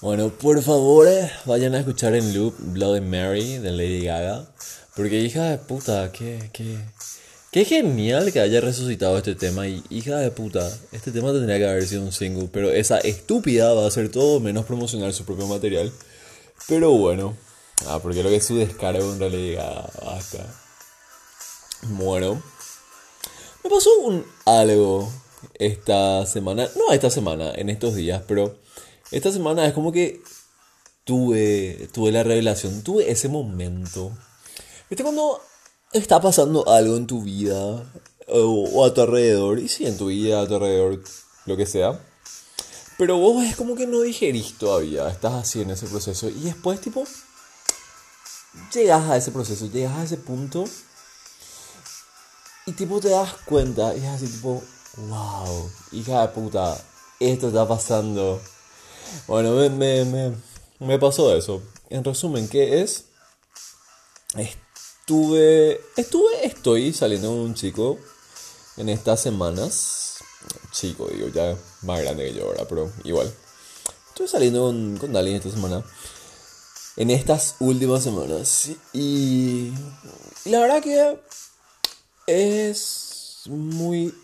Bueno, por favor, eh, vayan a escuchar en loop Bloody Mary de Lady Gaga. Porque hija de puta, qué, qué, qué genial que haya resucitado este tema. Y hija de puta, este tema tendría que haber sido un single. Pero esa estúpida va a hacer todo menos promocionar su propio material. Pero bueno, ah, porque lo que es su descargo en realidad acá. Bueno, me pasó un algo esta semana, no esta semana, en estos días, pero esta semana es como que tuve, tuve la revelación, tuve ese momento. ¿Viste cuando está pasando algo en tu vida o, a tu alrededor? Y sí, en tu vida, a tu alrededor, lo que sea. Pero vos es como que no digerís todavía, estás así en ese proceso. Y después, tipo, llegas a ese proceso, llegas a ese punto. Y tipo te das cuenta, y es así tipo, wow, hija de puta, esto está pasando. Bueno, me, me, me, pasó eso. En resumen, ¿qué es? Estuve, estuve, estoy saliendo con un chico en estas semanas. Chico, digo, ya más grande que yo ahora, pero igual. Estuve saliendo con, con alguien esta semana. En estas últimas semanas. Y, y la verdad que es muy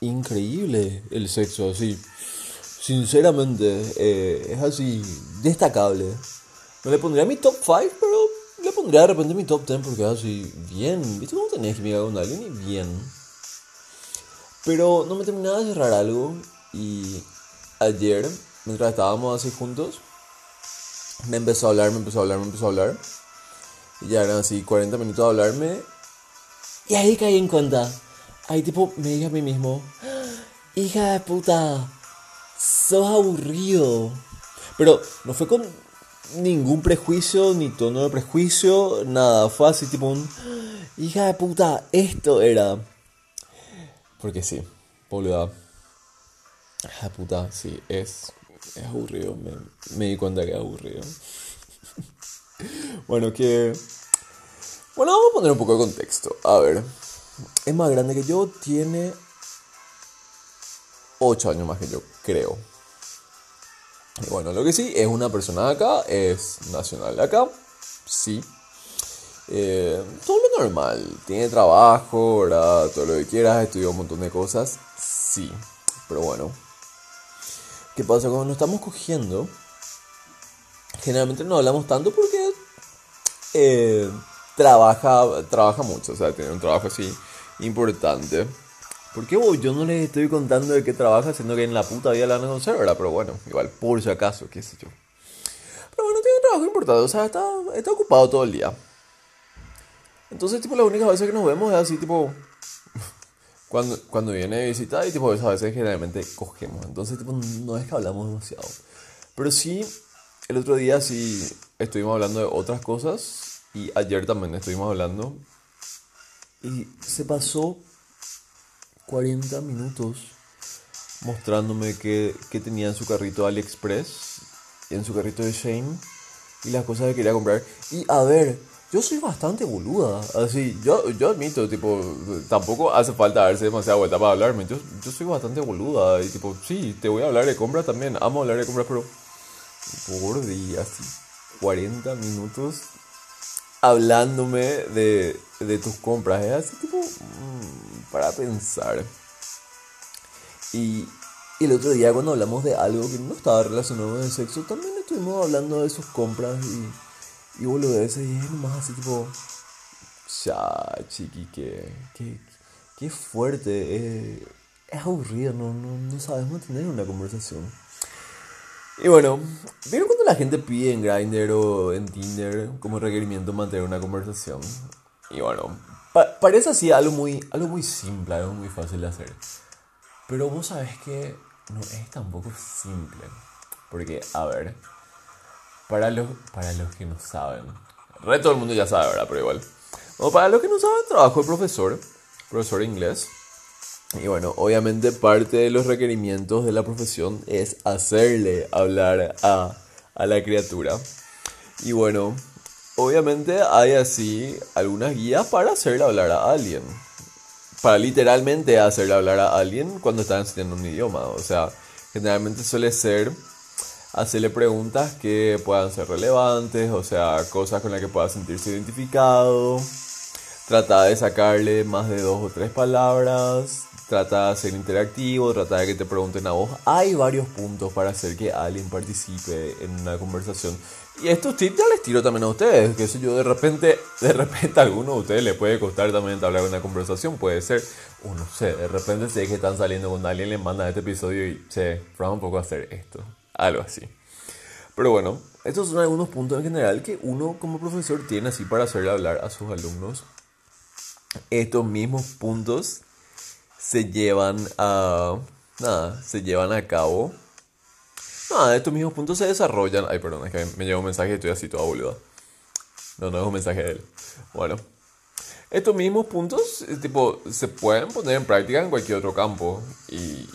increíble el sexo así. Sinceramente, eh, es así, destacable. No le pondría mi top 5, pero le pondría de repente mi top 10 porque es así, bien. ¿Viste cómo tenés que mirar con alguien? Y bien. Pero no me terminaba de cerrar algo y ayer, mientras estábamos así juntos, me empezó a hablar, me empezó a hablar, me empezó a hablar. Y ya eran así 40 minutos de hablarme. Y ahí caí en cuenta. Ahí tipo me dije a mí mismo, hija de puta, sos aburrido. Pero no fue con ningún prejuicio, ni tono de prejuicio, nada. Fue así tipo un, hija de puta, esto era. Porque sí, boluda. Hija de puta, sí, es, es aburrido. Me, me di cuenta que es aburrido. bueno, que... Bueno, vamos a poner un poco de contexto. A ver es más grande que yo, tiene 8 años más que yo, creo. Y bueno, lo que sí, es una persona de acá, es nacional de acá, sí. Eh, todo lo normal, tiene trabajo, ¿verdad? todo lo que quieras, estudió un montón de cosas, sí. Pero bueno, ¿qué pasa cuando nos estamos cogiendo? Generalmente no hablamos tanto porque eh, trabaja, trabaja mucho, o sea, tiene un trabajo así importante. ¿Por qué yo no les estoy contando de qué trabaja, siendo que en la puta vida la van a conocer, ¿verdad? Pero bueno, igual, por si acaso, qué sé yo. Pero bueno, tiene un trabajo importante, o sea, está, está ocupado todo el día. Entonces, tipo, las únicas veces que nos vemos es así, tipo, cuando, cuando viene de visita y, tipo, esas veces generalmente cogemos. Entonces, tipo, no es que hablamos demasiado. Pero sí, el otro día sí estuvimos hablando de otras cosas y ayer también estuvimos hablando. Y se pasó 40 minutos mostrándome que, que tenía en su carrito AliExpress, en su carrito de Shane, y las cosas que quería comprar. Y a ver, yo soy bastante boluda. Así, yo, yo admito, tipo, tampoco hace falta darse demasiada vuelta para hablarme. Yo, yo soy bastante boluda. Y tipo, sí, te voy a hablar de compras también. Amo hablar de compras, pero. Por día, así. 40 minutos hablándome de, de tus compras. Es así tipo mm, para pensar. Y, el otro día cuando hablamos de algo que no estaba relacionado con el sexo, también estuvimos hablando de sus compras y, y boludeces. Y es más así tipo... Ya, chiqui, que, que, fuerte. es aburrido, no, no, no sabes mantener una conversación. Y bueno, ¿vieron cuando la gente pide en Grindr o en Tinder como requerimiento mantener una conversación? Y bueno, parece así algo muy, algo muy simple, algo muy fácil de hacer. Pero vos sabés que no es tampoco simple. Porque, a ver, para los, para los que no saben, re todo el mundo ya sabe, ¿verdad? Pero igual. O para los que no saben, trabajo de profesor, profesor de inglés. Y bueno, obviamente parte de los requerimientos de la profesión es hacerle hablar a, a la criatura. Y bueno, obviamente hay así algunas guías para hacerle hablar a alguien. Para literalmente hacerle hablar a alguien cuando está enseñando un idioma. O sea, generalmente suele ser hacerle preguntas que puedan ser relevantes, o sea, cosas con las que pueda sentirse identificado. Trata de sacarle más de dos o tres palabras. Trata de ser interactivo, trata de que te pregunten a vos. Hay varios puntos para hacer que alguien participe en una conversación. Y estos tips ya les tiro también a ustedes, que si yo de repente, de repente a alguno de ustedes le puede costar también hablar una conversación, puede ser, o no sé, de repente sé que están saliendo con alguien, le mandan este episodio y se prueba un poco a hacer esto, algo así. Pero bueno, estos son algunos puntos en general que uno como profesor tiene así para hacerle hablar a sus alumnos estos mismos puntos se llevan a. Nada, se llevan a cabo. Nada, estos mismos puntos se desarrollan. Ay, perdón, es que me llegó un mensaje y estoy así toda boluda. No, no es un mensaje de él. Bueno. Estos mismos puntos, eh, tipo, se pueden poner en práctica en cualquier otro campo. Y, y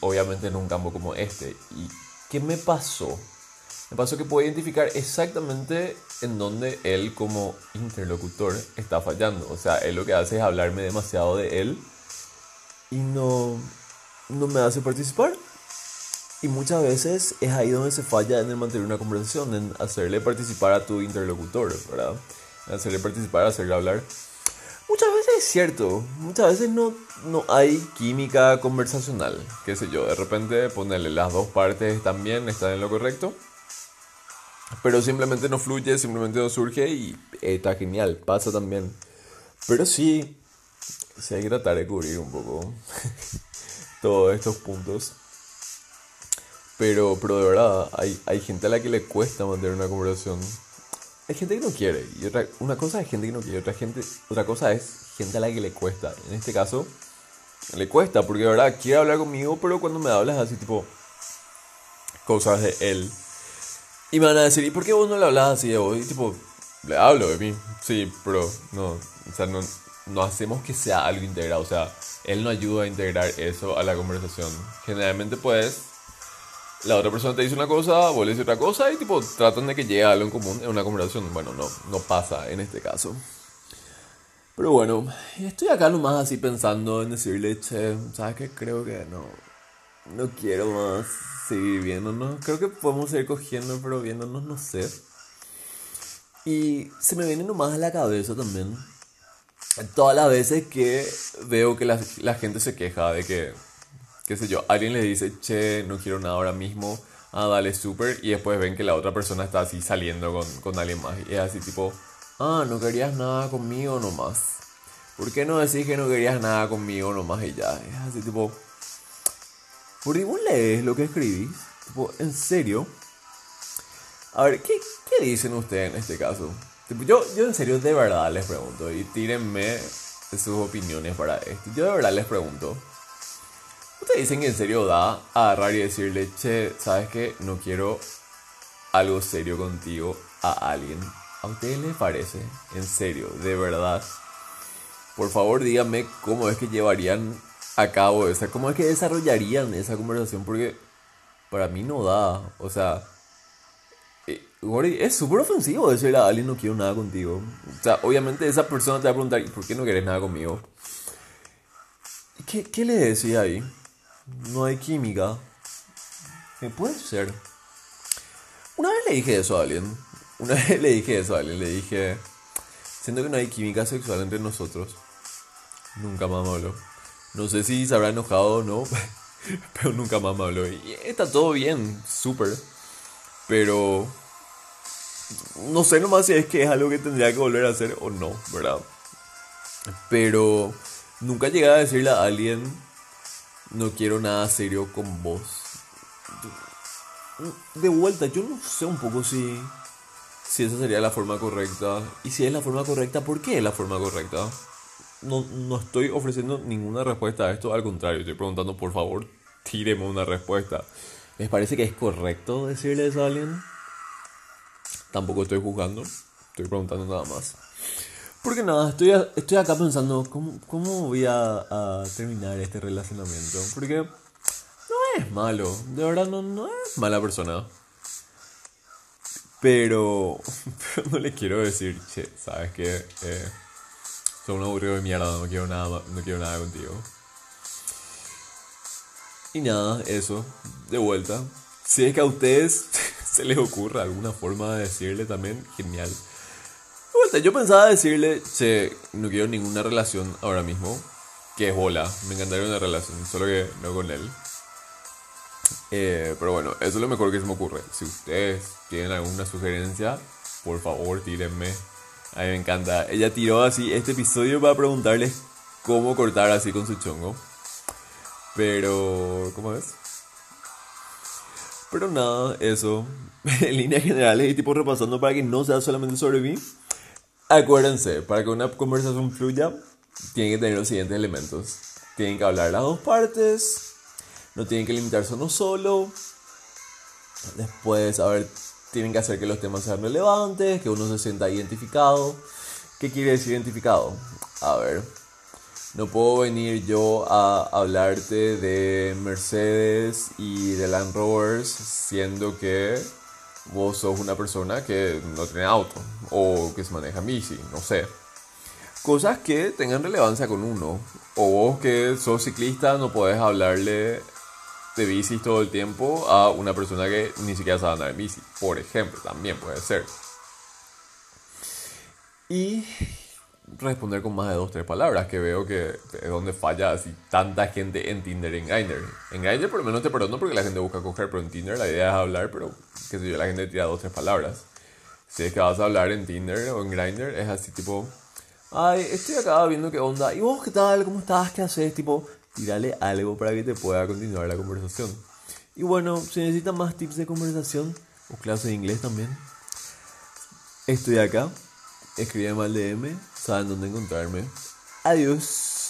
obviamente en un campo como este. ¿Y qué me pasó? Me pasó que puedo identificar exactamente en donde él como interlocutor está fallando. O sea, él lo que hace es hablarme demasiado de él y no, no me hace participar. Y muchas veces es ahí donde se falla en el mantener una conversación, en hacerle participar a tu interlocutor, ¿verdad? En hacerle participar, hacerle hablar. Muchas veces es cierto, muchas veces no, no hay química conversacional, qué sé yo, de repente ponerle las dos partes también están en lo correcto pero simplemente no fluye, simplemente no surge y está genial, pasa también. Pero sí, sí hay que tratar de cubrir un poco todos estos puntos. Pero, pero de verdad, hay, hay gente a la que le cuesta mantener una conversación. Hay gente que no quiere. Y otra, una cosa es gente que no quiere, otra, gente, otra cosa es gente a la que le cuesta. En este caso, le cuesta, porque de verdad quiere hablar conmigo, pero cuando me hablas así, tipo, cosas de él y me van a decir, ¿y por qué vos no le hablas así de vos? Y tipo, le hablo de mí. Sí, pero no, o sea, no, no hacemos que sea algo integrado. O sea, él no ayuda a integrar eso a la conversación. Generalmente, pues, la otra persona te dice una cosa, vos le dices otra cosa y tipo, tratan de que llegue a algo en común en una conversación. Bueno, no, no pasa en este caso. Pero bueno, estoy acá nomás así pensando en decirle, che, ¿sabes qué? Creo que no, no quiero más seguir viéndonos. Creo que podemos seguir cogiendo, pero viéndonos no sé. Y se me viene nomás a la cabeza también. Todas las veces que veo que la, la gente se queja de que, qué sé yo, alguien le dice, che, no quiero nada ahora mismo, ah, dale, súper, y después ven que la otra persona está así saliendo con, con alguien más. Y es así tipo, ah, no querías nada conmigo nomás. ¿Por qué no decís que no querías nada conmigo nomás y ya? Es así tipo, por vos lees lo que escribís, en serio. A ver, ¿qué, ¿qué, dicen ustedes en este caso? yo, yo en serio de verdad les pregunto y tírenme sus opiniones para esto. Yo de verdad les pregunto. ¿Ustedes dicen que en serio da agarrar y decirle, che, ¿sabes qué? No quiero algo serio contigo a alguien. ¿A ustedes les parece? En serio, de verdad. Por favor díganme cómo es que llevarían a cabo esa, cómo es que desarrollarían esa conversación, porque para mí no da, o sea, eh, es súper ofensivo decirle a alguien no quiero nada contigo. O sea, obviamente esa persona te va a preguntar, ¿por qué no quieres nada conmigo? ¿Qué, qué le decía ahí? No hay química. ¿Qué puede ser? Una vez le dije eso a alguien. Una vez le dije eso a alguien. Le dije, siento que no hay química sexual entre nosotros. Nunca más me habló. No sé si se habrá enojado o no, pero nunca más me habló. Y está todo bien, súper. Pero no sé nomás si es que es algo que tendría que volver a hacer o no, ¿verdad? Pero nunca llegué a decirle a alguien, no quiero nada serio con vos. De vuelta, yo no sé un poco si, si esa sería la forma correcta. Y si es la forma correcta, ¿por qué es la forma correcta? no, no estoy ofreciendo ninguna respuesta a esto, al contrario, estoy preguntando, por favor, tíreme una respuesta. ¿Les parece que es correcto decirle eso a alguien? Tampoco estoy juzgando, estoy preguntando nada más. Porque nada, estoy, estoy acá pensando cómo, cómo voy a, terminar este relacionamiento. Porque no es malo, de verdad no, no es mala persona. Pero, no le quiero decir, che, ¿sabes qué? Eh, son un aburrido de mierda, no quiero nada, no quiero nada contigo. Y nada, eso, de vuelta. Si es que a ustedes se les ocurre alguna forma de decirle también, genial. Yo pensaba decirle, che, no quiero ninguna relación ahora mismo, que es bola. Me encantaría una relación, solo que no con él. Eh, pero bueno, eso es lo mejor que se me ocurre. Si ustedes tienen alguna sugerencia, por favor, tírenme. A mí me encanta. Ella tiró así este episodio para preguntarles cómo cortar así con su chongo. Pero, ¿cómo es? Pero nada, eso. en líneas generales y tipo repasando para que no sea solamente sobre mí. Acuérdense, para que una conversación fluya, tienen que tener los siguientes elementos. Tienen que hablar las dos partes. No tienen que limitarse a uno solo. Después, a ver, tienen que hacer que los temas sean relevantes, que uno se sienta identificado. ¿Qué quiere decir identificado? A ver, no puedo venir yo a hablarte de Mercedes y de Land Rovers siendo que vos sos una persona que no tiene auto o que se maneja bici, no sé. Cosas que tengan relevancia con uno. O vos que sos ciclista no podés hablarle de bici todo el tiempo a una persona que ni siquiera sabe andar en bici. Por ejemplo, también puede ser. Y responder con más de dos tres palabras, que veo que es donde falla así tanta gente en Tinder en Grindr. En Grindr por lo menos te perdono porque la gente busca coger, pero en Tinder la idea es hablar, pero qué sé yo, la gente tira dos tres palabras. Si es que vas a hablar en Tinder o en Grindr, es así tipo, ay, estoy acá viendo qué onda, ¿y vos qué tal? ¿Cómo estás? ¿Qué haces? Tipo, tírale algo para que te pueda continuar la conversación. Y bueno, si necesitan más tips de conversación o clases de inglés también, estoy acá. Escríbeme al DM, saben dónde encontrarme. Adiós.